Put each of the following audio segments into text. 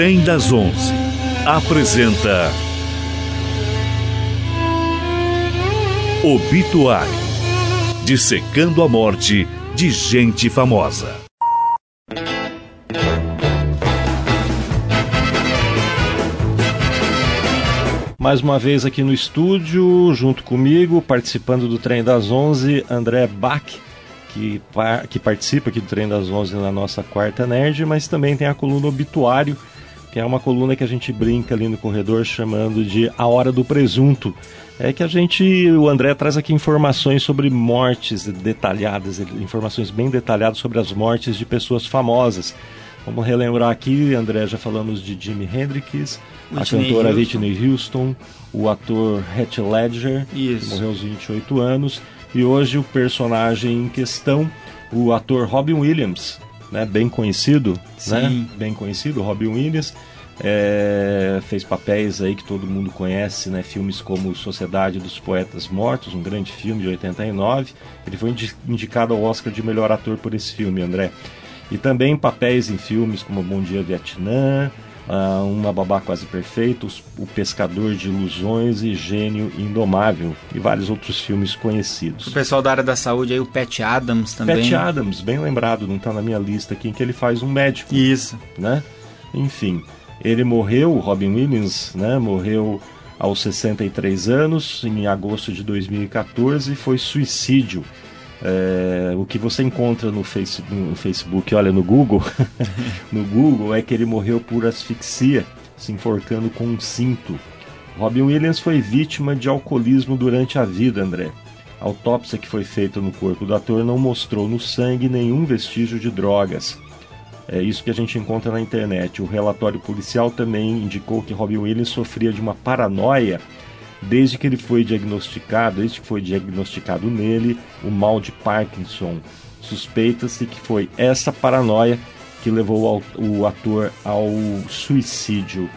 Trem das Onze apresenta Obituário Dissecando a morte de gente famosa. Mais uma vez aqui no estúdio, junto comigo, participando do Trem das Onze, André Bach, que, que participa aqui do Trem das Onze na nossa quarta nerd, mas também tem a coluna Obituário, que é uma coluna que a gente brinca ali no corredor chamando de A Hora do Presunto. É que a gente, o André traz aqui informações sobre mortes detalhadas, informações bem detalhadas sobre as mortes de pessoas famosas. Vamos relembrar aqui, André, já falamos de Jimi Hendrix, Whitney a cantora Houston. Whitney Houston, o ator Heath Ledger, Isso. que morreu aos 28 anos, e hoje o personagem em questão, o ator Robin Williams, né, bem conhecido, né, Sim. né, bem conhecido, Robin Williams, é, fez papéis aí que todo mundo conhece, né, filmes como Sociedade dos Poetas Mortos, um grande filme de 89, ele foi indicado ao Oscar de melhor ator por esse filme, André. E também papéis em filmes como Bom Dia Vietnã, uh, Uma Babá Quase Perfeita, O Pescador de Ilusões e Gênio Indomável, e vários outros filmes conhecidos. O pessoal da área da saúde aí, o Pat Adams também. Pat Adams, bem lembrado, não está na minha lista aqui, em que ele faz um médico. Isso. Né? Enfim, ele morreu, Robin Williams, né? Morreu aos 63 anos, em agosto de 2014, foi suicídio é, o que você encontra no, face, no Facebook, olha, no Google, no Google é que ele morreu por asfixia, se enforcando com um cinto. Robin Williams foi vítima de alcoolismo durante a vida, André. A autópsia que foi feita no corpo do ator não mostrou no sangue nenhum vestígio de drogas. É isso que a gente encontra na internet. O relatório policial também indicou que Robin Williams sofria de uma paranoia desde que ele foi diagnosticado, desde que foi diagnosticado nele o mal de Parkinson. Suspeita-se que foi essa paranoia que levou o ator ao suicídio.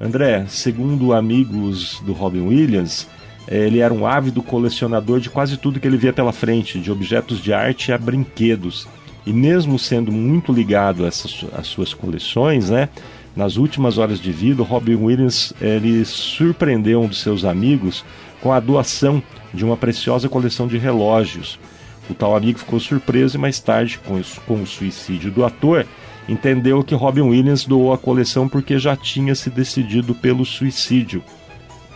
André, segundo amigos do Robin Williams, eh, ele era um ávido colecionador de quase tudo que ele via pela frente, de objetos de arte a brinquedos. E mesmo sendo muito ligado às suas coleções, né, nas últimas horas de vida, Robin Williams ele surpreendeu um dos seus amigos com a doação de uma preciosa coleção de relógios. O tal amigo ficou surpreso e mais tarde, com, com o suicídio do ator, entendeu que Robin Williams doou a coleção porque já tinha se decidido pelo suicídio.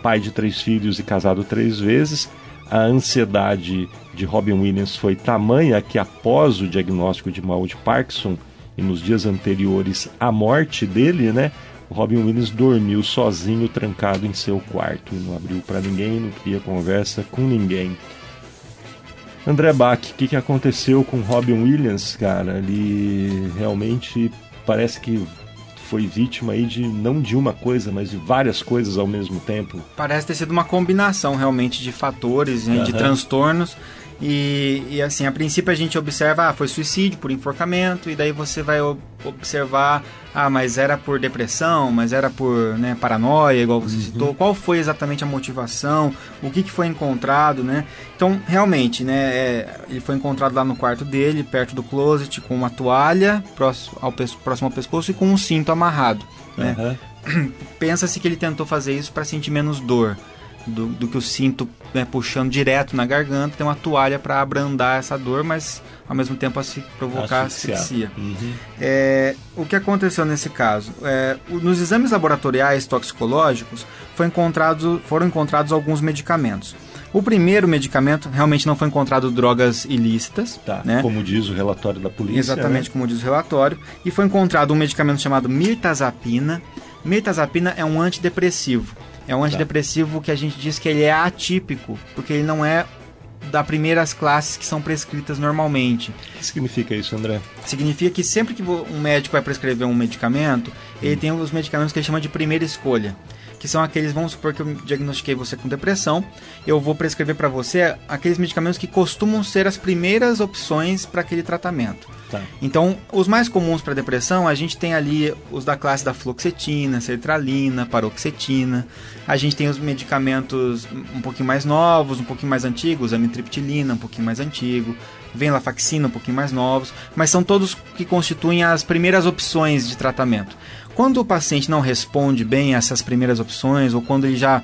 Pai de três filhos e casado três vezes, a ansiedade de Robin Williams foi tamanha que, após o diagnóstico de mal de Parkinson, e nos dias anteriores à morte dele, né? O Robin Williams dormiu sozinho, trancado em seu quarto, e não abriu para ninguém, não queria conversa com ninguém. André Bach, o que, que aconteceu com Robin Williams, cara? Ele realmente parece que foi vítima aí de não de uma coisa, mas de várias coisas ao mesmo tempo. Parece ter sido uma combinação realmente de fatores, né, de transtornos e, e, assim, a princípio a gente observa, ah, foi suicídio por enforcamento, e daí você vai observar, ah, mas era por depressão, mas era por né, paranoia, igual você uhum. citou. Qual foi exatamente a motivação? O que, que foi encontrado, né? Então, realmente, né, é, ele foi encontrado lá no quarto dele, perto do closet, com uma toalha próximo ao, próximo ao pescoço e com um cinto amarrado, né? Uhum. Pensa-se que ele tentou fazer isso para sentir menos dor do, do que o cinto né, puxando direto na garganta, tem uma toalha para abrandar essa dor, mas ao mesmo tempo assim, provocar asfixia. Uhum. É, o que aconteceu nesse caso? É, nos exames laboratoriais toxicológicos foi encontrado, foram encontrados alguns medicamentos. O primeiro medicamento realmente não foi encontrado drogas ilícitas. Tá, né? como diz o relatório da polícia. Exatamente né? como diz o relatório. E foi encontrado um medicamento chamado mirtazapina. Mirtazapina é um antidepressivo. É um antidepressivo que a gente diz que ele é atípico, porque ele não é da primeiras classes que são prescritas normalmente. O que significa isso, André? Significa que sempre que um médico vai prescrever um medicamento, hum. ele tem os medicamentos que ele chama de primeira escolha que são aqueles, vamos supor que eu diagnostiquei você com depressão, eu vou prescrever para você aqueles medicamentos que costumam ser as primeiras opções para aquele tratamento. Tá. Então, os mais comuns para depressão, a gente tem ali os da classe da fluoxetina, sertralina, paroxetina. A gente tem os medicamentos um pouquinho mais novos, um pouquinho mais antigos, amitriptilina, um pouquinho mais antigo. venlafaxina um pouquinho mais novos, mas são todos que constituem as primeiras opções de tratamento. Quando o paciente não responde bem a essas primeiras opções, ou quando ele já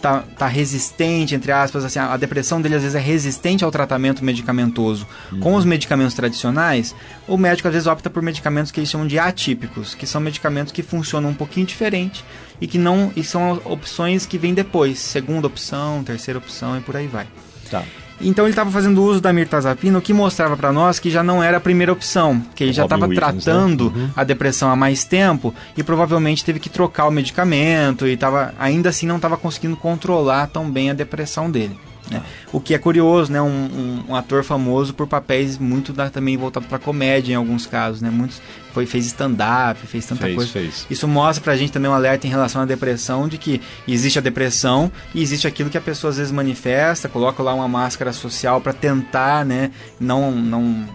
tá, tá resistente, entre aspas, assim, a depressão dele às vezes é resistente ao tratamento medicamentoso uhum. com os medicamentos tradicionais, o médico às vezes opta por medicamentos que eles chamam de atípicos, que são medicamentos que funcionam um pouquinho diferente e que não e são opções que vêm depois, segunda opção, terceira opção e por aí vai. Tá. Então ele estava fazendo uso da mirtazapina, o que mostrava para nós que já não era a primeira opção, que ele já estava né? tratando né? uhum. a depressão há mais tempo e provavelmente teve que trocar o medicamento e tava, ainda assim não estava conseguindo controlar tão bem a depressão dele. Né? O que é curioso, né? Um, um, um, ator famoso por papéis muito da, também voltado para comédia em alguns casos, né? Muitos foi fez stand-up, fez tanta fez, coisa. Fez. Isso mostra pra gente também um alerta em relação à depressão de que existe a depressão e existe aquilo que a pessoa às vezes manifesta, coloca lá uma máscara social para tentar, né? Não não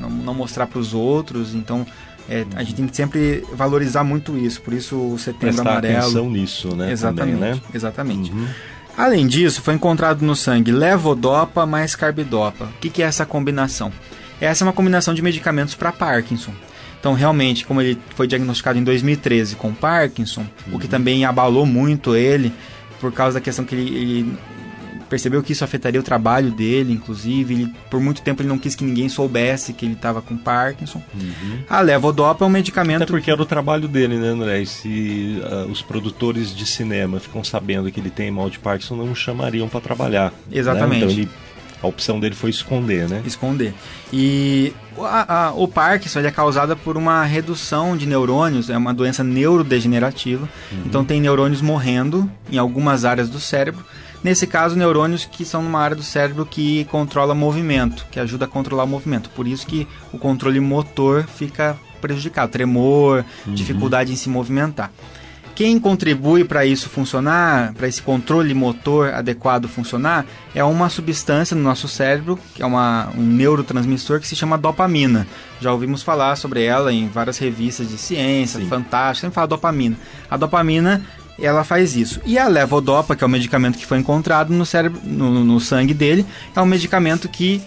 não, não mostrar para os outros. Então é, a gente tem que sempre valorizar muito isso. Por isso o setembro Prestar amarelo. atenção nisso, né? Exatamente. Também, né? Exatamente. Uhum. Além disso, foi encontrado no sangue levodopa mais carbidopa. O que, que é essa combinação? Essa é uma combinação de medicamentos para Parkinson. Então, realmente, como ele foi diagnosticado em 2013 com Parkinson, uhum. o que uhum. também abalou muito ele, por causa da questão que ele, ele percebeu que isso afetaria o trabalho dele, inclusive. Ele, por muito tempo ele não quis que ninguém soubesse que ele estava com Parkinson. Uhum. A levodopa é um medicamento. Até porque era o trabalho dele, né, André? E se uh, os produtores de cinema ficam sabendo que ele tem mal de Parkinson, não o chamariam para trabalhar. Né? Exatamente. Né? Então ele a opção dele foi esconder, né? Esconder. E a, a, o Parkinson é causado por uma redução de neurônios, é uma doença neurodegenerativa. Uhum. Então tem neurônios morrendo em algumas áreas do cérebro Nesse caso, neurônios que são numa área do cérebro que controla movimento, que ajuda a controlar o movimento. Por isso que o controle motor fica prejudicado, tremor, uhum. dificuldade em se movimentar. Quem contribui para isso funcionar, para esse controle motor adequado funcionar, é uma substância no nosso cérebro, que é uma, um neurotransmissor que se chama dopamina. Já ouvimos falar sobre ela em várias revistas de ciência, Sim. fantástica, sempre fala dopamina. A dopamina ela faz isso. E a levodopa, que é o medicamento que foi encontrado no cérebro, no, no sangue dele, é um medicamento que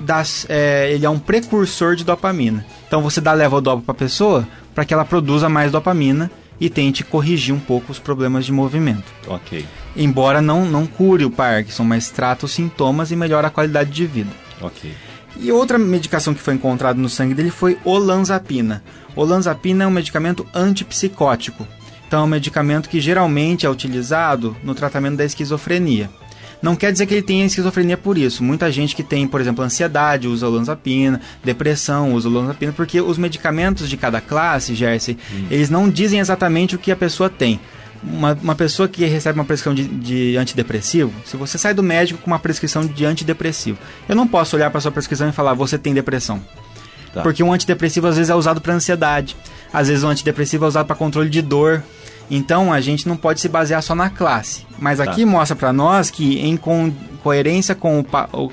das, é, ele é um precursor de dopamina. Então você dá levodopa para a pessoa para que ela produza mais dopamina e tente corrigir um pouco os problemas de movimento. Ok. Embora não, não cure o Parkinson, mas trata os sintomas e melhora a qualidade de vida. Ok. E outra medicação que foi encontrada no sangue dele foi olanzapina. Olanzapina é um medicamento antipsicótico. Então, é um medicamento que geralmente é utilizado no tratamento da esquizofrenia. Não quer dizer que ele tenha esquizofrenia por isso. Muita gente que tem, por exemplo, ansiedade usa olanzapina, depressão usa olanzapina, porque os medicamentos de cada classe, Jersey, hum. eles não dizem exatamente o que a pessoa tem. Uma, uma pessoa que recebe uma prescrição de, de, antidepressivo, se você sai do médico com uma prescrição de antidepressivo, eu não posso olhar para sua prescrição e falar você tem depressão. Tá. Porque um antidepressivo às vezes é usado para ansiedade, às vezes um antidepressivo é usado para controle de dor, então a gente não pode se basear só na classe. Mas tá. aqui mostra para nós que, em co coerência com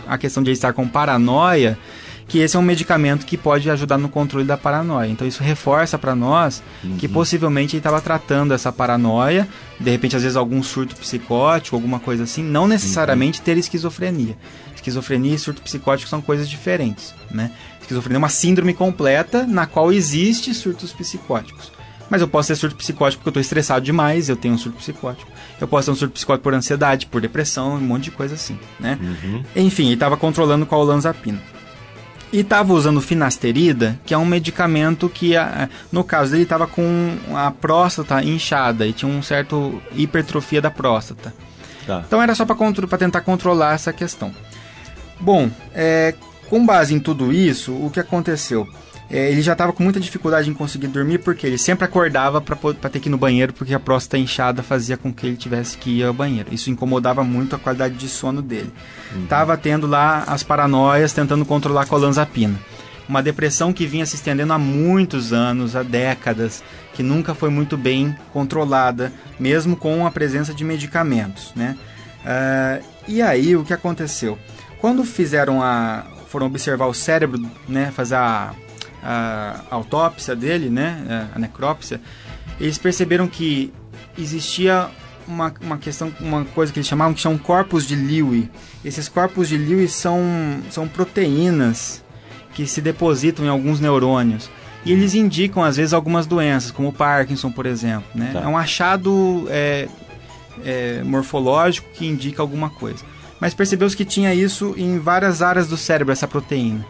a questão de estar com paranoia, que esse é um medicamento que pode ajudar no controle da paranoia. Então isso reforça para nós uhum. que possivelmente ele estava tratando essa paranoia, de repente às vezes algum surto psicótico, alguma coisa assim, não necessariamente uhum. ter esquizofrenia. Esquizofrenia e surto psicótico são coisas diferentes, né? Esquizofrenia é uma síndrome completa na qual existe surtos psicóticos. Mas eu posso ter surto psicótico porque eu estou estressado demais, eu tenho um surto psicótico. Eu posso ter um surto psicótico por ansiedade, por depressão, um monte de coisa assim, né? Uhum. Enfim, ele estava controlando com a olanzapina. E estava usando finasterida, que é um medicamento que, no caso dele, estava com a próstata inchada e tinha um certo hipertrofia da próstata. Tá. Então era só para tentar controlar essa questão. Bom, é, com base em tudo isso, o que aconteceu? É, ele já estava com muita dificuldade em conseguir dormir porque ele sempre acordava para ter que ir no banheiro porque a próstata inchada fazia com que ele tivesse que ir ao banheiro. Isso incomodava muito a qualidade de sono dele. Uhum. Tava tendo lá as paranoias tentando controlar com a lanzapina. Uma depressão que vinha se estendendo há muitos anos, há décadas, que nunca foi muito bem controlada, mesmo com a presença de medicamentos, né? Uh, e aí o que aconteceu? Quando fizeram a, foram observar o cérebro, né, fazer a a, autópsia dele, né, a necrópsia, eles perceberam que existia uma, uma questão, uma coisa que eles chamavam que são corpos de Lewy. Esses corpos de Lewy são, são proteínas que se depositam em alguns neurônios. E eles indicam, às vezes, algumas doenças, como o Parkinson, por exemplo. Né? Tá. É um achado é, é, morfológico que indica alguma coisa. Mas percebeu-se que tinha isso em várias áreas do cérebro, essa proteína.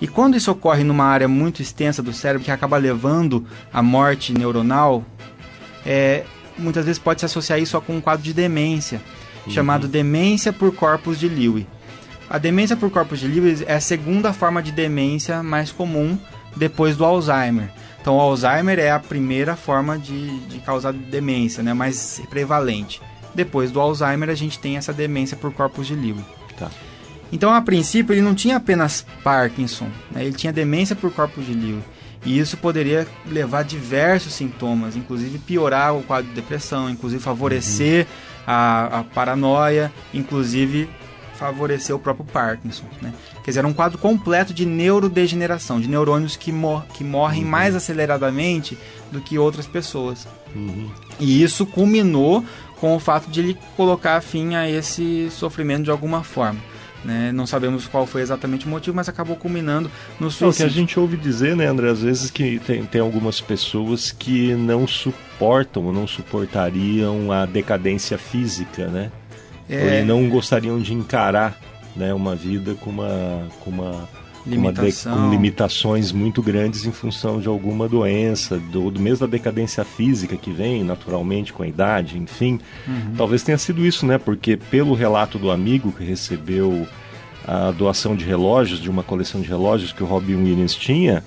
E quando isso ocorre numa área muito extensa do cérebro, que acaba levando à morte neuronal, é, muitas vezes pode se associar isso com um quadro de demência, uhum. chamado demência por corpos de Lewy. A demência por corpos de Lewy é a segunda forma de demência mais comum depois do Alzheimer. Então, o Alzheimer é a primeira forma de, de causar demência, né, mais prevalente. Depois do Alzheimer, a gente tem essa demência por corpos de Lewy. Tá. Então, a princípio, ele não tinha apenas Parkinson, né? ele tinha demência por corpos de Lewy. E isso poderia levar a diversos sintomas, inclusive piorar o quadro de depressão, inclusive favorecer uhum. a, a, paranoia, inclusive favorecer o próprio Parkinson. Né? Quer dizer, era um quadro completo de neurodegeneração, de neurônios que, mor que morrem uhum. mais aceleradamente do que outras pessoas. Uhum. E isso culminou com o fato de ele colocar fim a esse sofrimento de alguma forma. Né? Não sabemos qual foi exatamente o motivo, mas acabou culminando no suicídio. É o que a gente ouve dizer, né, André, às vezes que tem, tem algumas pessoas que não suportam ou não suportariam a decadência física, né? É... Ou não gostariam de encarar né, uma vida com uma, com uma Limitação. com limitações muito grandes em função de alguma doença, do, do mesmo da decadência física que vem naturalmente com a idade, enfim. Uhum. Talvez tenha sido isso, né? Porque pelo relato do amigo que recebeu a doação de relógios, de uma coleção de relógios que o Robin Williams tinha,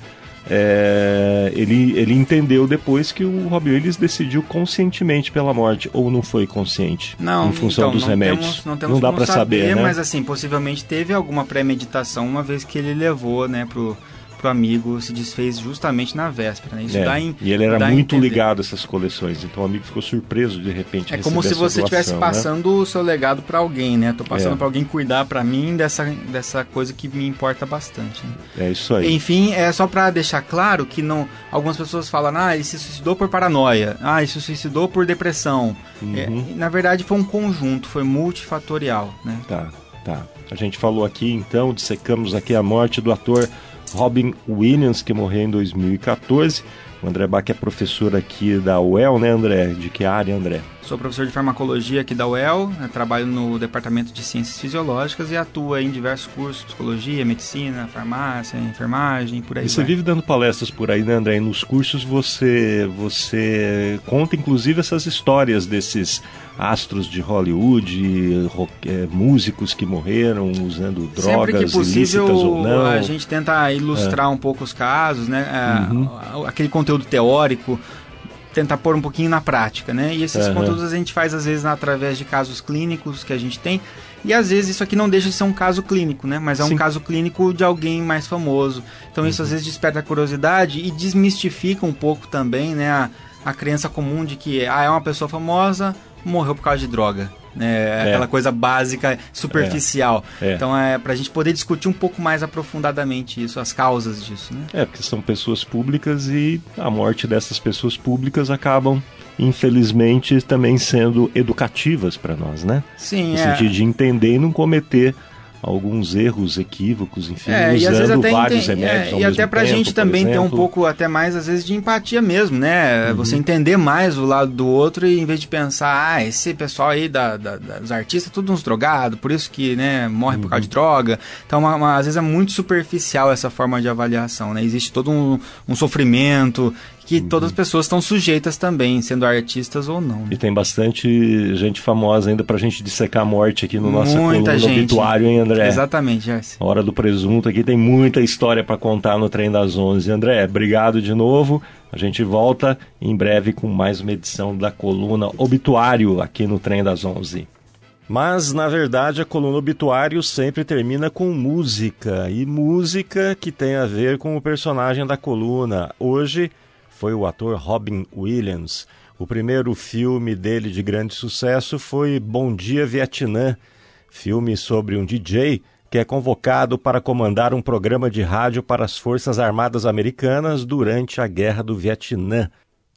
é, ele, ele entendeu depois que o Robin Williams decidiu conscientemente pela morte, ou não foi consciente? Não, em função então, dos não remédios. Temos, não, temos não dá para saber, saber né? mas assim, possivelmente teve alguma premeditação uma vez que ele levou, né, pro pro amigo se desfez justamente na véspera. Né? Isso é, dá em, e ele era muito ligado a essas coleções, então o amigo ficou surpreso de repente. É como se você estivesse né? passando né? o seu legado para alguém, né? Tô passando é. para alguém cuidar para mim dessa, dessa coisa que me importa bastante. Né? É isso aí. Enfim, é só para deixar claro que não, algumas pessoas falam, ah, ele se suicidou por paranoia, ah, ele se suicidou por depressão. Uhum. É, na verdade, foi um conjunto, foi multifatorial, né? Tá, tá. A gente falou aqui, então, dissecamos aqui a morte do ator Robin Williams, que morreu em 2014. O André Bach é professor aqui da UEL, né, André? De que área, André? Sou professor de farmacologia aqui da UEL, né, trabalho no Departamento de Ciências Fisiológicas e atuo em diversos cursos, psicologia, medicina, farmácia, enfermagem, por aí. E você vive dando palestras por aí, né, André? E nos cursos você, você conta, inclusive, essas histórias desses astros de Hollywood, rock, é, músicos que morreram usando drogas possível, ilícitas ou não. A gente tenta ilustrar é. um pouco os casos, né? É, uhum. Aquele conteúdo teórico, tentar pôr um pouquinho na prática, né? E esses uhum. conteúdos a gente faz às vezes através de casos clínicos que a gente tem. E às vezes isso aqui não deixa de ser um caso clínico, né? Mas é Sim. um caso clínico de alguém mais famoso. Então isso uhum. às vezes desperta a curiosidade e desmistifica um pouco também, né? A, a crença comum de que ah, é uma pessoa famosa, morreu por causa de droga. Né? É. Aquela coisa básica, superficial. É. É. Então é para a gente poder discutir um pouco mais aprofundadamente isso, as causas disso. Né? É, porque são pessoas públicas e a morte dessas pessoas públicas acabam infelizmente também sendo educativas para nós, né? Sim, no é. sentido de entender e não cometer alguns erros, equívocos, enfim, é, usando vários ente... remédios. É, e até pra gente também ter um pouco, até mais, às vezes, de empatia mesmo, né? Uhum. Você entender mais o lado do outro e em vez de pensar, ah, esse pessoal aí da, da, dos artistas, tudo uns drogados, por isso que, né, morre uhum. por causa de uhum. droga. Então, uma, uma, às vezes é muito superficial essa forma de avaliação, né? Existe todo um, um sofrimento que uhum. todas as pessoas estão sujeitas também, sendo artistas ou não. Né? E tem bastante gente famosa ainda pra gente dissecar a morte aqui no nosso coluna gente. obituário, André? Exatamente, Jesse. Hora do presunto aqui tem muita história para contar no Trem das Onze. André, obrigado de novo. A gente volta em breve com mais uma edição da coluna Obituário aqui no Trem das Onze. Mas, na verdade, a coluna obituário sempre termina com música, e música que tem a ver com o personagem da coluna. Hoje foi o ator Robin Williams. O primeiro filme dele de grande sucesso foi Bom Dia Vietnã, filme sobre um DJ que é convocado para comandar um programa de rádio para as Forças Armadas Americanas durante a Guerra do Vietnã.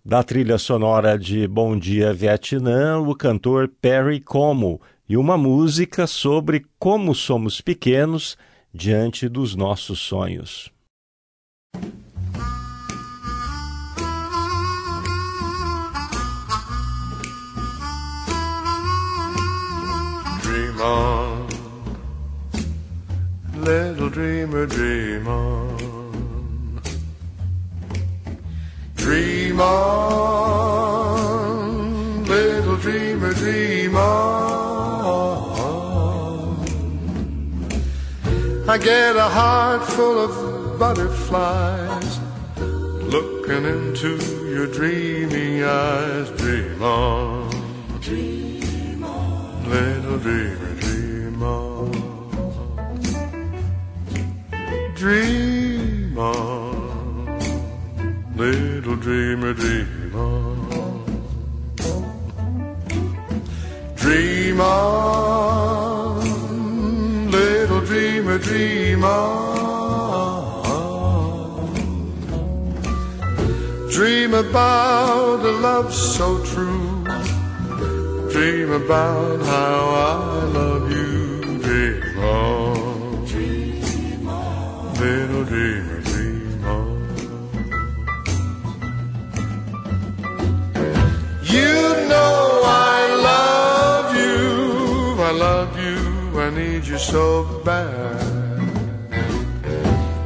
Da trilha sonora de Bom Dia Vietnã, o cantor Perry Como, e uma música sobre como somos pequenos diante dos nossos sonhos. On, little dreamer, dream on. Dream on, little dreamer, dream on. I get a heart full of butterflies looking into your dreamy eyes. Dream on. Dream on. Little dreamer, dream on. Dream on. Little dreamer, dream on. Dream about a love so true. Dream about how I love you. Dream on. Dream on. Little dreamer, you so bad.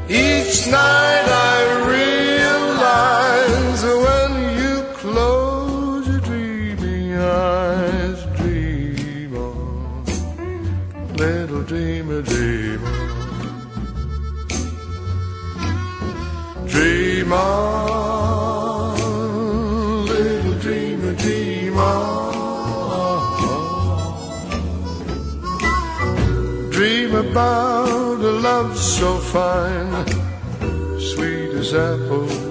Each night I realize when you close your dreamy eyes, dream on, little dreamer, dream on, dream on, about a love so fine, sweet as apple